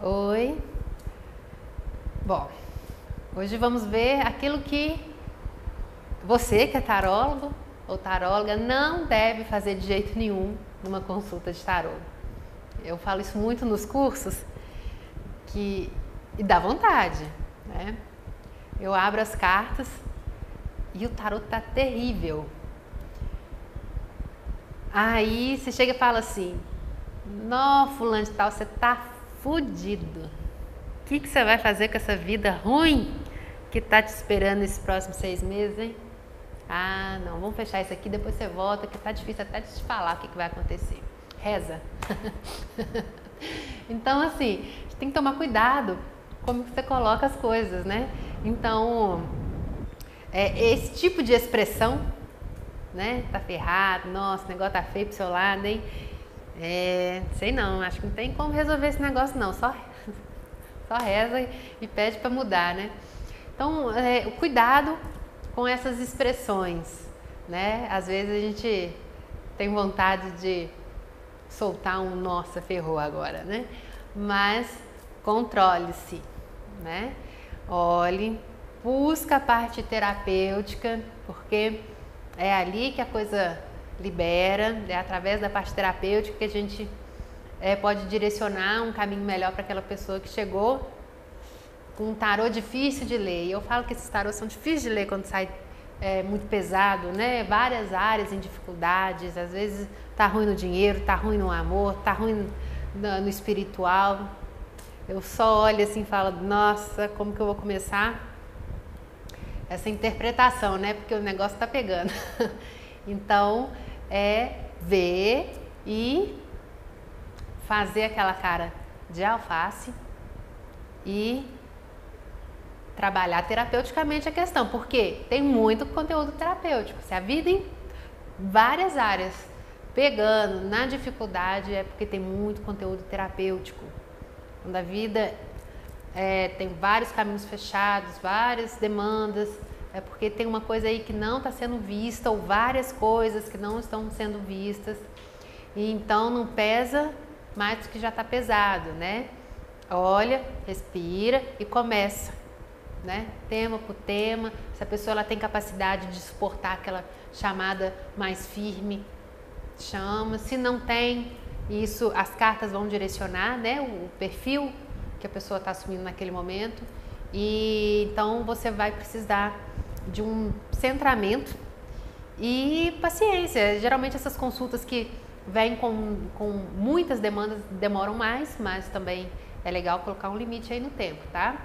Oi. Bom, hoje vamos ver aquilo que você que é tarólogo ou taróloga não deve fazer de jeito nenhum numa consulta de tarô. Eu falo isso muito nos cursos que e dá vontade, né? Eu abro as cartas e o tarot tá terrível. Aí você chega e fala assim: "Nó, fulano de tal, você tá fudido. O que, que você vai fazer com essa vida ruim que tá te esperando esses próximos seis meses, hein? Ah, não, vamos fechar isso aqui, depois você volta, que tá difícil até de te falar o que, que vai acontecer. Reza. então, assim, a gente tem que tomar cuidado como você coloca as coisas, né? Então, é, esse tipo de expressão, né? Tá ferrado, nossa, o negócio tá feio pro seu lado, hein? É, sei não, acho que não tem como resolver esse negócio não, só, só reza e pede para mudar, né? Então, é, o cuidado com essas expressões, né? Às vezes a gente tem vontade de soltar um nossa, ferrou agora, né? Mas controle-se, né? Olhe, busca a parte terapêutica, porque é ali que a coisa libera, é através da parte terapêutica que a gente é, pode direcionar um caminho melhor para aquela pessoa que chegou com um tarô difícil de ler. E eu falo que esses tarôs são difíceis de ler quando sai é, muito pesado, né? Várias áreas em dificuldades, às vezes tá ruim no dinheiro, tá ruim no amor, tá ruim no, no espiritual. Eu só olho assim e falo, nossa, como que eu vou começar essa interpretação, né? Porque o negócio tá pegando. então, é ver e fazer aquela cara de alface e trabalhar terapeuticamente a questão, porque tem muito conteúdo terapêutico. Se a vida em várias áreas pegando na dificuldade é porque tem muito conteúdo terapêutico. Quando a vida é, tem vários caminhos fechados, várias demandas, é porque tem uma coisa aí que não está sendo vista ou várias coisas que não estão sendo vistas e então não pesa mais do que já está pesado, né? Olha, respira e começa, né? Tema por tema. Se a pessoa ela tem capacidade de suportar aquela chamada mais firme, chama. Se não tem, isso as cartas vão direcionar, né? O perfil que a pessoa está assumindo naquele momento. E então você vai precisar de um centramento e paciência. Geralmente essas consultas que vêm com, com muitas demandas demoram mais, mas também é legal colocar um limite aí no tempo, tá?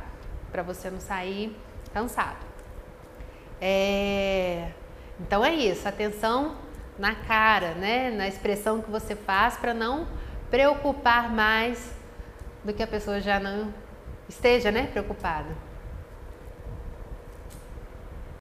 Para você não sair cansado. É... Então é isso, atenção na cara, né? Na expressão que você faz para não preocupar mais do que a pessoa já não esteja, né, preocupada.